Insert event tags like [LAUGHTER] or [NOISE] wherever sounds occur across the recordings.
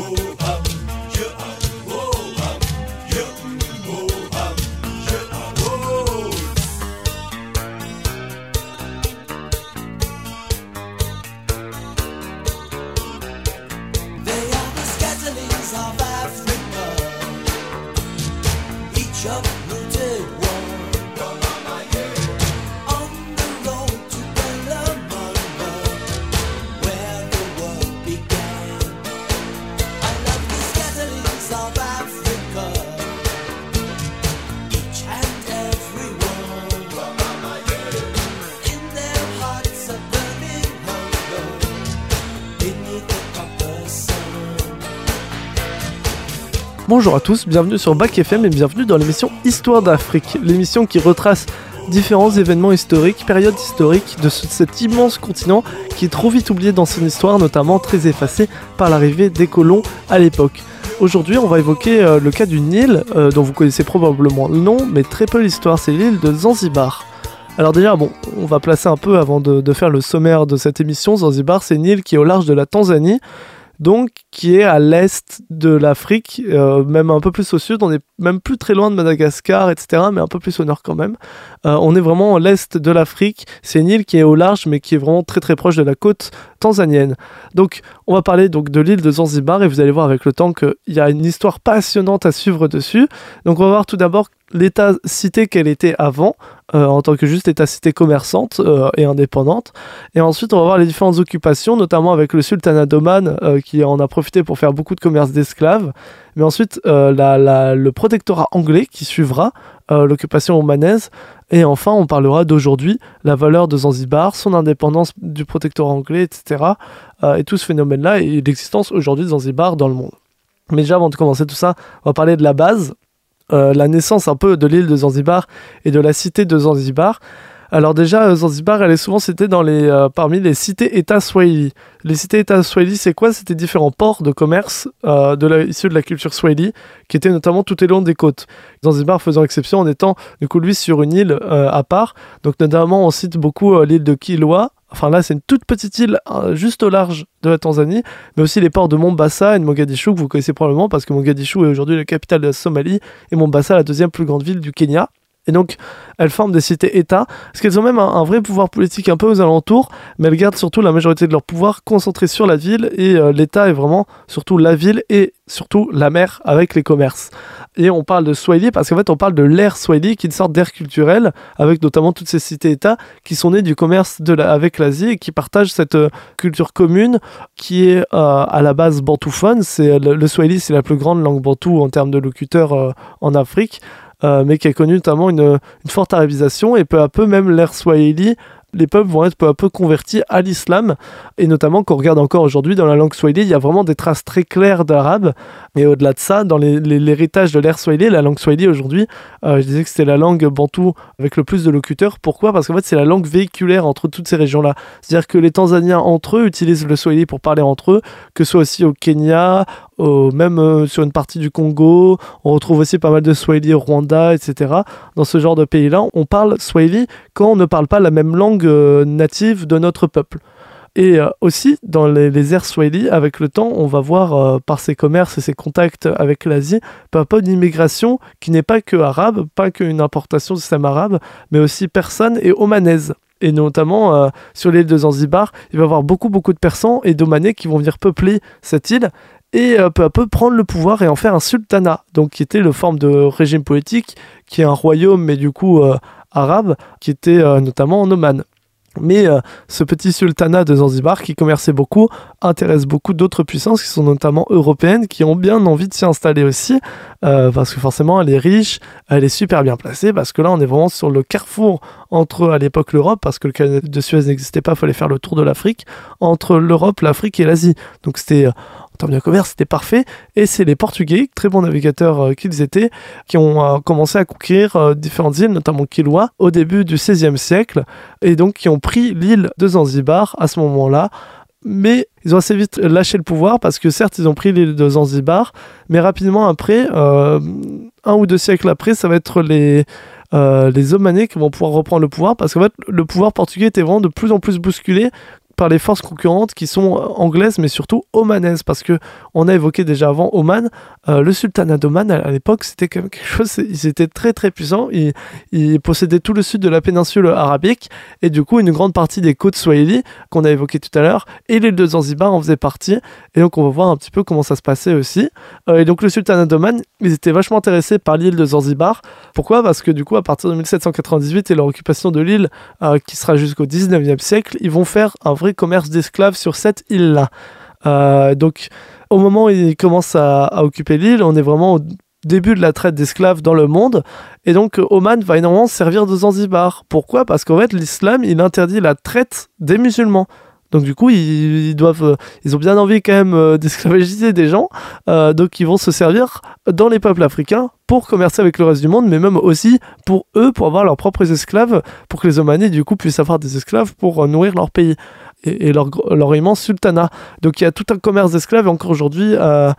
vou. Bonjour à tous, bienvenue sur Bac FM et bienvenue dans l'émission Histoire d'Afrique, l'émission qui retrace différents événements historiques, périodes historiques de cet immense continent qui est trop vite oublié dans son histoire, notamment très effacé par l'arrivée des colons à l'époque. Aujourd'hui, on va évoquer euh, le cas d'une île euh, dont vous connaissez probablement le nom, mais très peu l'histoire, c'est l'île de Zanzibar. Alors déjà, bon, on va placer un peu avant de faire le sommaire de cette émission. Zanzibar, c'est une île qui est au large de la Tanzanie donc qui est à l'est de l'Afrique, euh, même un peu plus au sud. On est même plus très loin de Madagascar, etc., mais un peu plus au nord quand même. Euh, on est vraiment à l'est de l'Afrique. C'est une île qui est au large, mais qui est vraiment très très proche de la côte tanzanienne. Donc, on va parler donc de l'île de Zanzibar et vous allez voir avec le temps qu'il y a une histoire passionnante à suivre dessus. Donc, on va voir tout d'abord l'état-cité qu'elle était avant, euh, en tant que juste état-cité commerçante euh, et indépendante. Et ensuite, on va voir les différentes occupations, notamment avec le sultanat d'Oman, euh, qui en a profité pour faire beaucoup de commerce d'esclaves. Mais ensuite, le protectorat anglais qui suivra l'occupation omanaise. Et enfin, on parlera d'aujourd'hui, la valeur de Zanzibar, son indépendance du protectorat anglais, etc. et tout ce phénomène-là et l'existence aujourd'hui de Zanzibar dans le monde. Mais déjà, avant de commencer tout ça, on va parler de la base. Euh, la naissance un peu de l'île de Zanzibar et de la cité de Zanzibar. Alors déjà, euh, Zanzibar, elle est souvent citée dans les, euh, parmi les cités-États swahili. Les cités-États swahili, c'est quoi? C'était différents ports de commerce de la, issus de la culture swahili, qui étaient notamment tout au long des côtes. Zanzibar faisant exception en étant, du coup, lui, sur une île à part. Donc notamment, on cite beaucoup l'île de Kilwa, Enfin là, c'est une toute petite île euh, juste au large de la Tanzanie, mais aussi les ports de Mombasa et de Mogadishu que vous connaissez probablement parce que Mogadishu est aujourd'hui la capitale de la Somalie et Mombasa la deuxième plus grande ville du Kenya. Et donc, elles forment des cités-États, parce qu'elles ont même un, vrai pouvoir politique un peu aux alentours, mais elles gardent surtout la majorité de leur pouvoir concentré sur la ville, et euh, l'État est vraiment surtout la ville et surtout la mer avec les commerces. Et on parle de Swahili parce qu'en fait, on parle de l'ère Swahili, qui est une sorte d'ère culturelle, avec notamment toutes ces cités-États qui sont nées du commerce avec l'Asie et qui partagent cette euh, culture commune qui est euh, à la base bantouphone. C'est, le, le Swahili, c'est la plus grande langue bantou en termes de locuteurs en Afrique. Euh, mais qui a connu notamment une, forte arabisation et peu à peu même l'ère swahili les peuples vont être peu à peu convertis à l'islam. Et notamment, quand on regarde encore aujourd'hui dans la langue swahili, il y a vraiment des traces très claires d'arabe. Et au-delà de ça, dans l'héritage de l'ère swahili, la langue swahili aujourd'hui, euh, je disais que c'était la langue bantou avec le plus de locuteurs. Pourquoi? Parce qu'en fait, c'est la langue véhiculaire entre toutes ces régions-là. C'est-à-dire que les Tanzaniens entre eux utilisent le swahili pour parler entre eux, que ce soit aussi au Kenya, même euh, sur une partie du Congo. On retrouve aussi pas mal de swahili au Rwanda, etc. Dans ce genre de pays-là, on parle swahili quand on ne parle pas la même langue euh, native de notre peuple. Et euh, aussi, dans les, les airs swahili, avec le temps, on va voir par ses commerces et ses contacts avec l'Asie, peu à peu une immigration qui n'est pas que arabe, pas qu'une importation du système arabe, mais aussi persane et omanaise. Et notamment sur l'île de Zanzibar, il va y avoir beaucoup, beaucoup de Persans et d'Omanais qui vont venir peupler cette île et peu à peu prendre le pouvoir et en faire un sultanat, donc qui était le forme de régime politique, qui est un royaume, mais du coup arabe, qui était notamment en Oman. Mais euh, ce petit sultanat de Zanzibar qui commerçait beaucoup intéresse beaucoup d'autres puissances qui sont notamment européennes qui ont bien envie de s'y installer aussi euh, parce que forcément elle est riche, elle est super bien placée parce que là on est vraiment sur le carrefour entre à l'époque l'Europe parce que le canal de Suez n'existait pas, il fallait faire le tour de l'Afrique entre l'Europe, l'Afrique et l'Asie. Donc c'était euh, termes de commerce, c'était parfait. Et c'est les Portugais, très bons navigateurs euh, qu'ils étaient, qui ont euh, commencé à conquérir euh, différentes îles, notamment Kilwa, au début du XVIe siècle, et donc qui ont pris l'île de Zanzibar à ce moment-là. Mais ils ont assez vite lâché le pouvoir parce que certes ils ont pris l'île de Zanzibar, mais rapidement après, un ou deux siècles après, ça va être les, les Omanais qui vont pouvoir reprendre le pouvoir parce qu'en fait le pouvoir portugais était vraiment de plus en plus bousculé par les forces concurrentes qui sont anglaises mais surtout omanaises parce que on a évoqué déjà avant Oman, le sultanat d'Oman à, l'époque c'était quand même [LAUGHS] quelque chose, ils étaient très très puissants, ils, ils, possédaient tout le sud de la péninsule arabique et du coup une grande partie des côtes swahili qu'on a évoqué tout à l'heure et l'île de Zanzibar en faisait partie et donc on va voir un petit peu comment ça se passait aussi. et donc le sultanat d'Oman, ils étaient vachement intéressés par l'île de Zanzibar. Pourquoi? Parce que du coup à partir de 1798 et leur occupation de l'île qui sera jusqu'au 19e siècle, ils vont faire un vrai commerce d'esclaves sur cette île-là. Euh, donc, au moment où ils commencent à, occuper l'île, on est vraiment au début de la traite d'esclaves dans le monde. Et donc, Oman va énormément servir de Zanzibar. Pourquoi? Parce qu'en fait, l'islam, il interdit la traite des musulmans. Donc du coup, ils, doivent, euh, ils ont bien envie quand même euh, [LAUGHS] d'esclavagiser des gens. donc ils vont se servir dans les peuples africains pour commercer avec le reste du monde, mais même aussi pour eux, pour avoir leurs propres esclaves, pour que les Omanais du coup puissent avoir des esclaves pour nourrir leur pays et, leur, leur, immense sultanat. Donc il y a tout un commerce d'esclaves et encore aujourd'hui euh,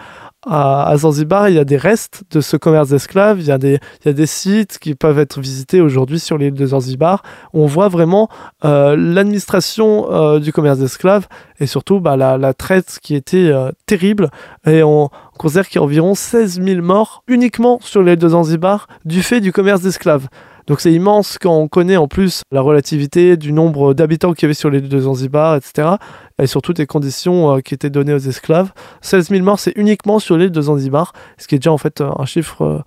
à, Zanzibar, il y a des restes de ce commerce d'esclaves, il, y a des, sites qui peuvent être visités aujourd'hui sur l'île de Zanzibar. On voit vraiment euh, l'administration euh, du commerce d'esclaves et surtout bah, la, traite qui était terrible. Et on considère qu'il y a environ 16 000 morts uniquement sur l'île de Zanzibar du fait du commerce d'esclaves. Donc c'est immense quand on connaît en plus la relativité du nombre d'habitants qu'il y avait sur l'île de Zanzibar, etc. Et surtout des conditions euh, qui étaient données aux esclaves. 16 000 morts, c'est uniquement sur l'île de Zanzibar, ce qui est déjà en fait un chiffre euh,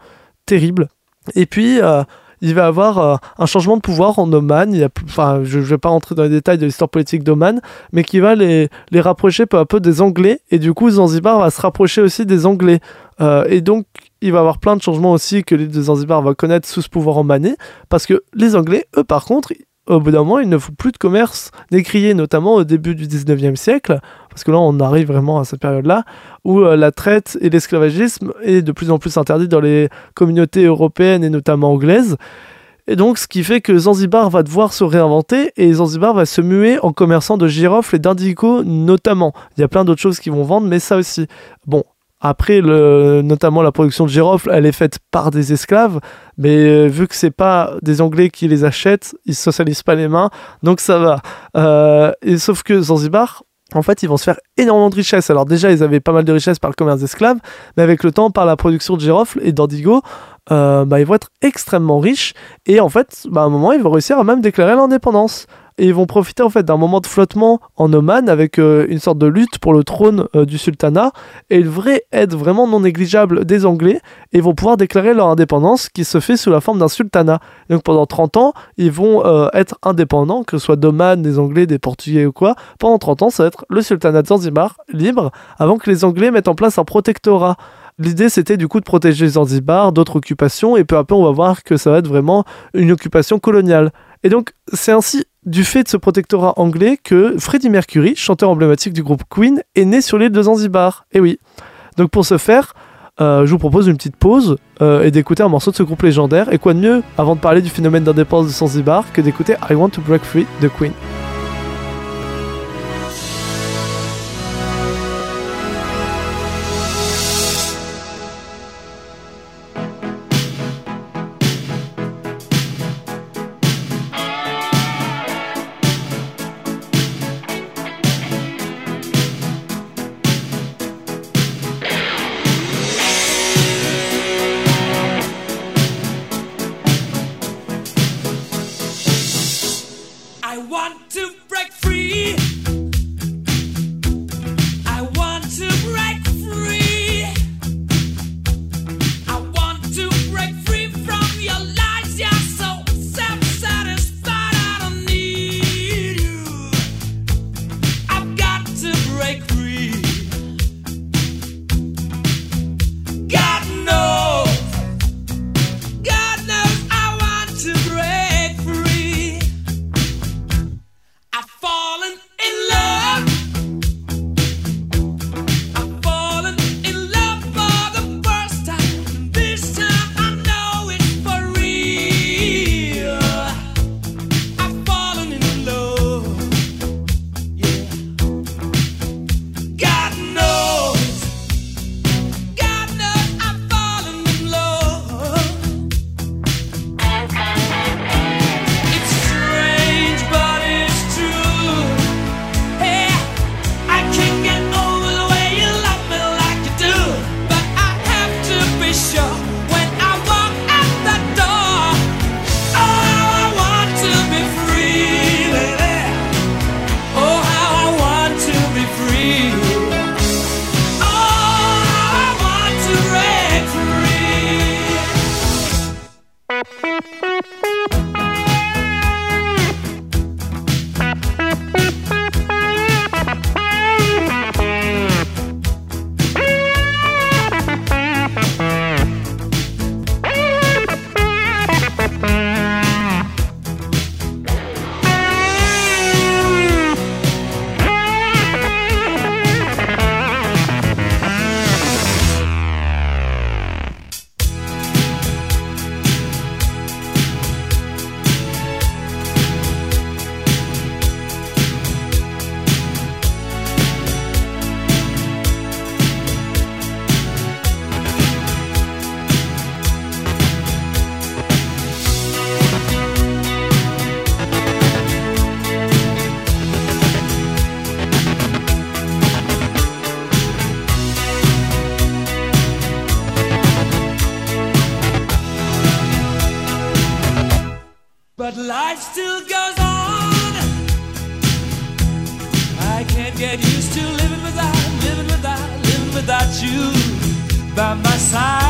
terrible. Et puis, euh, il va avoir un changement de pouvoir en Oman. Enfin, je ne vais pas rentrer dans les détails de l'histoire politique d'Oman, mais qui va les, les rapprocher peu à peu des Anglais. Et du coup, Zanzibar va se rapprocher aussi des Anglais. et donc, il va y avoir plein de changements aussi que l'île de Zanzibar va connaître sous ce pouvoir emmané, parce que les Anglais, eux par contre, au bout d'un moment, ils ne font plus de commerce décrié, notamment au début du 19e siècle, parce que là, on arrive vraiment à cette période-là, où euh, la traite et l'esclavagisme est de plus en plus interdit dans les communautés européennes et notamment anglaises. Et donc, ce qui fait que Zanzibar va devoir se réinventer et Zanzibar va se muer en commerçant de girofles et d'indigo notamment. Il y a plein d'autres choses qui vont vendre, mais ça aussi. Bon, après, notamment la production de girofles, elle est faite par des esclaves, mais euh, vu que c'est pas des Anglais qui les achètent, ils socialisent pas les mains, donc ça va. Euh, sauf que Zanzibar, en fait, ils vont se faire énormément de richesses. Alors déjà, ils avaient pas mal de richesses par le commerce d'esclaves, mais avec le temps, par la production de girofles et d'indigo, euh, bah, ils vont être extrêmement riches. Et en fait, bah, à un moment, ils vont réussir à même déclarer l'indépendance et ils vont profiter en fait d'un moment de flottement en Oman avec euh, une sorte de lutte pour le trône euh, du sultanat et une vraie aide vraiment non négligeable des Anglais et ils vont pouvoir déclarer leur indépendance qui se fait sous la forme d'un sultanat. Donc pendant 30 ans, ils vont être indépendants, que ce soit d'Oman, des Anglais, des Portugais ou quoi. Pendant 30 ans, ça va être le sultanat de Zanzibar libre avant que les Anglais mettent en place un protectorat. L'idée, c'était du coup de protéger Zanzibar d'autres occupations, et peu à peu, on va voir que ça va être vraiment une occupation coloniale. Et donc, c'est ainsi du fait de ce protectorat anglais que Freddie Mercury, chanteur emblématique du groupe Queen, est né sur l'île de Zanzibar. Et oui. Donc pour ce faire, euh, je vous propose une petite pause euh, et d'écouter un morceau de ce groupe légendaire. Et quoi de mieux, avant de parler du phénomène d'indépendance de Zanzibar, que d'écouter I Want to Break Free de Queen. passar.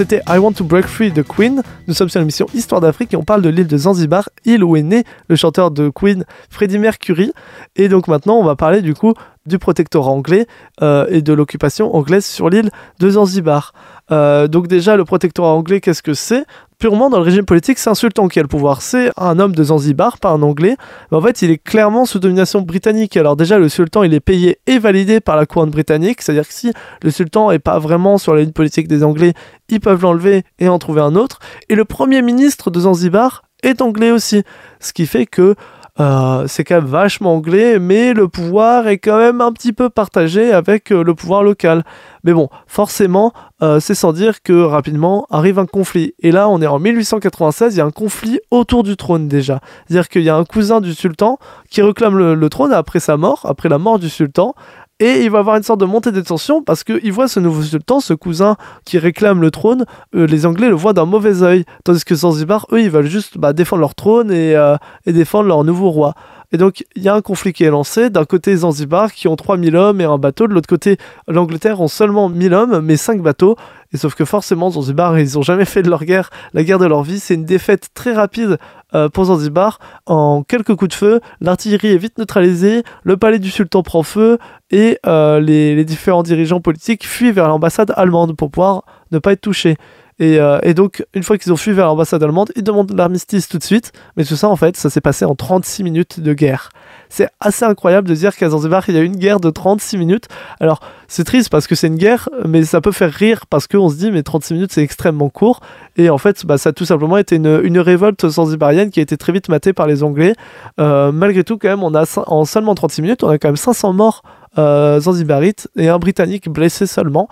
C'était I Want to Break Free de Queen. Nous sommes sur l'émission Histoire d'Afrique et on parle de l'île de Zanzibar, île où est né le chanteur de Queen Freddie Mercury. Et donc maintenant, on va parler du coup du protectorat anglais euh, et de l'occupation anglaise sur l'île de Zanzibar. Euh, donc déjà, le protectorat anglais, qu'est-ce que c'est? Purement dans le régime politique, c'est un sultan qui a le pouvoir. C'est un homme de Zanzibar, pas un anglais. En fait, il est clairement sous domination britannique. Alors déjà, le sultan, il est payé et validé par la couronne britannique. C'est-à-dire que si le sultan est pas vraiment sur la ligne politique des Anglais, ils peuvent l'enlever et en trouver un autre. Et le premier ministre de Zanzibar est anglais aussi. Ce qui fait que euh, c'est quand même vachement anglais, mais le pouvoir est quand même un petit peu partagé avec euh, le pouvoir local. Mais bon, forcément, euh, c'est sans dire que rapidement arrive un conflit. Et là, on est en 1896, il y a un conflit autour du trône déjà. C'est-à-dire qu'il y a un cousin du sultan qui réclame le, trône après sa mort, après la mort du sultan. Et il va avoir une sorte de montée des tensions parce qu'il voit ce nouveau sultan, ce cousin qui réclame le trône, euh, les Anglais le voient d'un mauvais œil. Tandis que Zanzibar, eux, ils veulent juste bah, défendre leur trône euh, et défendre leur nouveau roi. Et donc, il y a un conflit qui est lancé. D'un côté, Zanzibar, qui ont 3000 hommes et un bateau. De l'autre côté, l'Angleterre ont seulement 1000 hommes, mais 5 bateaux. Et sauf que forcément, Zanzibar, ils ont jamais fait de leur guerre la guerre de leur vie. C'est une défaite très rapide euh, pour Zanzibar. En quelques coups de feu, l'artillerie est vite neutralisée, le palais du sultan prend feu, et euh, les différents dirigeants politiques fuient vers l'ambassade allemande pour pouvoir ne pas être touchés. Et, euh, et donc, une fois qu'ils ont fui vers l'ambassade allemande, ils demandent l'armistice tout de suite. Mais tout ça, en fait, ça s'est passé en 36 minutes de guerre. C'est assez incroyable de dire qu'à Zanzibar, il y a une guerre de 36 minutes. Alors, c'est triste parce que c'est une guerre, mais ça peut faire rire parce qu'on se dit, mais 36 minutes, c'est extrêmement court. Et en fait, bah, ça a tout simplement été une, révolte zanzibarienne qui a été très vite matée par les Anglais. Euh, malgré tout, quand même, on a, en seulement 36 minutes, on a quand même 500 morts euh, zanzibarites et un Britannique blessé seulement.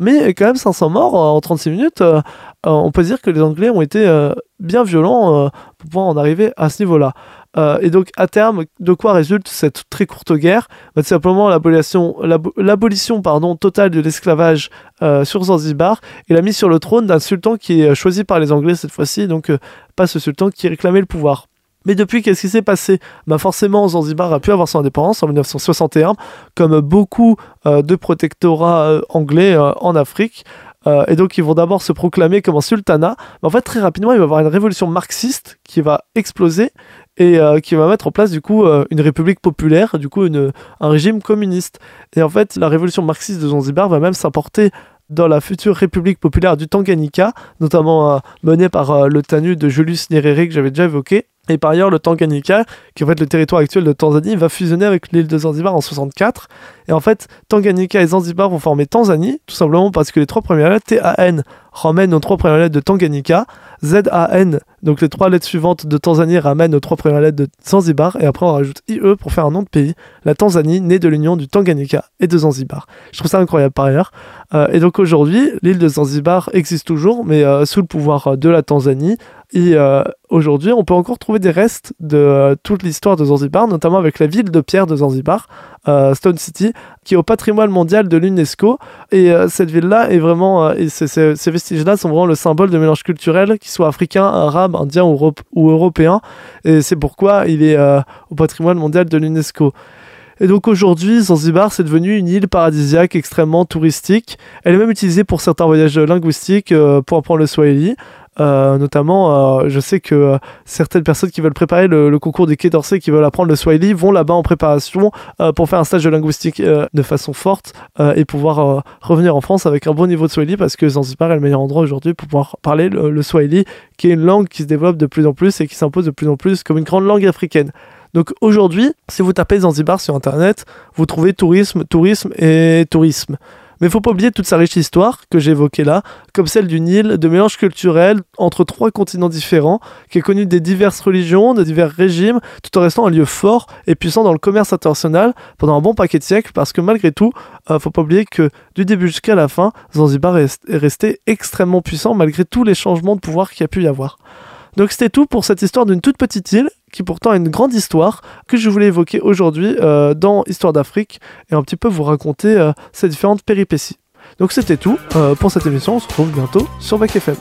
Mais quand même 500 morts euh, en 36 minutes, euh, euh, on peut dire que les Anglais ont été bien violents pour pouvoir en arriver à ce niveau-là. Et donc à terme, de quoi résulte cette très courte guerre? Bah, simplement l'abolition, totale de l'esclavage sur Zanzibar et la mise sur le trône d'un sultan qui est choisi par les Anglais cette fois-ci, donc pas ce sultan qui réclamait le pouvoir. Mais depuis, qu'est-ce qui s'est passé? Bah Forcément, Zanzibar a pu avoir son indépendance en 1961, comme beaucoup euh, de protectorats euh, anglais euh, en Afrique. Et donc, ils vont d'abord se proclamer comme un sultanat. Mais en fait, très rapidement, il va y avoir une révolution marxiste qui va exploser et qui va mettre en place, du coup, une république populaire, du coup, un régime communiste. Et en fait, la révolution marxiste de Zanzibar va même s'importer dans la future République populaire du Tanganyika, notamment menée par le TANU de Julius Nyerere que j'avais déjà évoqué. Et par ailleurs, le Tanganyika, qui est en fait le territoire actuel de Tanzanie, va fusionner avec l'île de Zanzibar en 64. Et en fait, Tanganyika et Zanzibar vont former Tanzanie, tout simplement parce que les trois premières lettres, T-A-N, ramènent aux trois premières lettres de Tanganyika, Z-A-N, donc les trois lettres suivantes de Tanzanie ramènent aux trois premières lettres de Zanzibar, et après on rajoute IE pour faire un nom de pays, la Tanzanie, née de l'union du Tanganyika et de Zanzibar. Je trouve ça incroyable par ailleurs. Euh, et donc aujourd'hui, l'île de Zanzibar existe toujours, mais euh, sous le pouvoir euh, de la Tanzanie. Et euh, aujourd'hui, on peut encore trouver des restes de euh, toute l'histoire de Zanzibar, notamment avec la ville de pierre de Zanzibar, euh, Stone City, qui est au patrimoine mondial de l'UNESCO. Et cette ville-là est vraiment, ces vestiges-là sont vraiment le symbole de mélange culturel, qu'il soit africain, arabe, indien ou, europe- ou européen. Et c'est pourquoi il est au patrimoine mondial de l'UNESCO. Et donc aujourd'hui, Zanzibar, c'est devenu une île paradisiaque extrêmement touristique. Elle est même utilisée pour certains voyages linguistiques, pour apprendre le swahili. Euh, notamment, euh, je sais que euh, certaines personnes qui veulent préparer le, concours du Quai d'Orsay, qui veulent apprendre le Swahili, vont là-bas en préparation pour faire un stage de linguistique de façon forte et pouvoir revenir en France avec un bon niveau de Swahili parce que Zanzibar est le meilleur endroit aujourd'hui pour pouvoir parler le, le Swahili, qui est une langue qui se développe de plus en plus et qui s'impose de plus en plus comme une grande langue africaine. Donc aujourd'hui, si vous tapez Zanzibar sur internet, vous trouvez tourisme, tourisme et tourisme. Mais il faut pas oublier toute sa riche histoire que j'ai évoquée là, comme celle d'une île de mélange culturel entre trois continents différents, qui est connue des diverses religions, de divers régimes, tout en restant un lieu fort et puissant dans le commerce international pendant un bon paquet de siècles, parce que malgré tout, euh, faut pas oublier que du début jusqu'à la fin, Zanzibar est, est resté extrêmement puissant malgré tous les changements de pouvoir qu'il a pu y avoir. Donc c'était tout pour cette histoire d'une toute petite île qui pourtant a une grande histoire que je voulais évoquer aujourd'hui euh, dans Histoire d'Afrique et un petit peu vous raconter euh, ces différentes péripéties. Donc c'était tout euh, pour cette émission, on se retrouve bientôt sur Bac FM.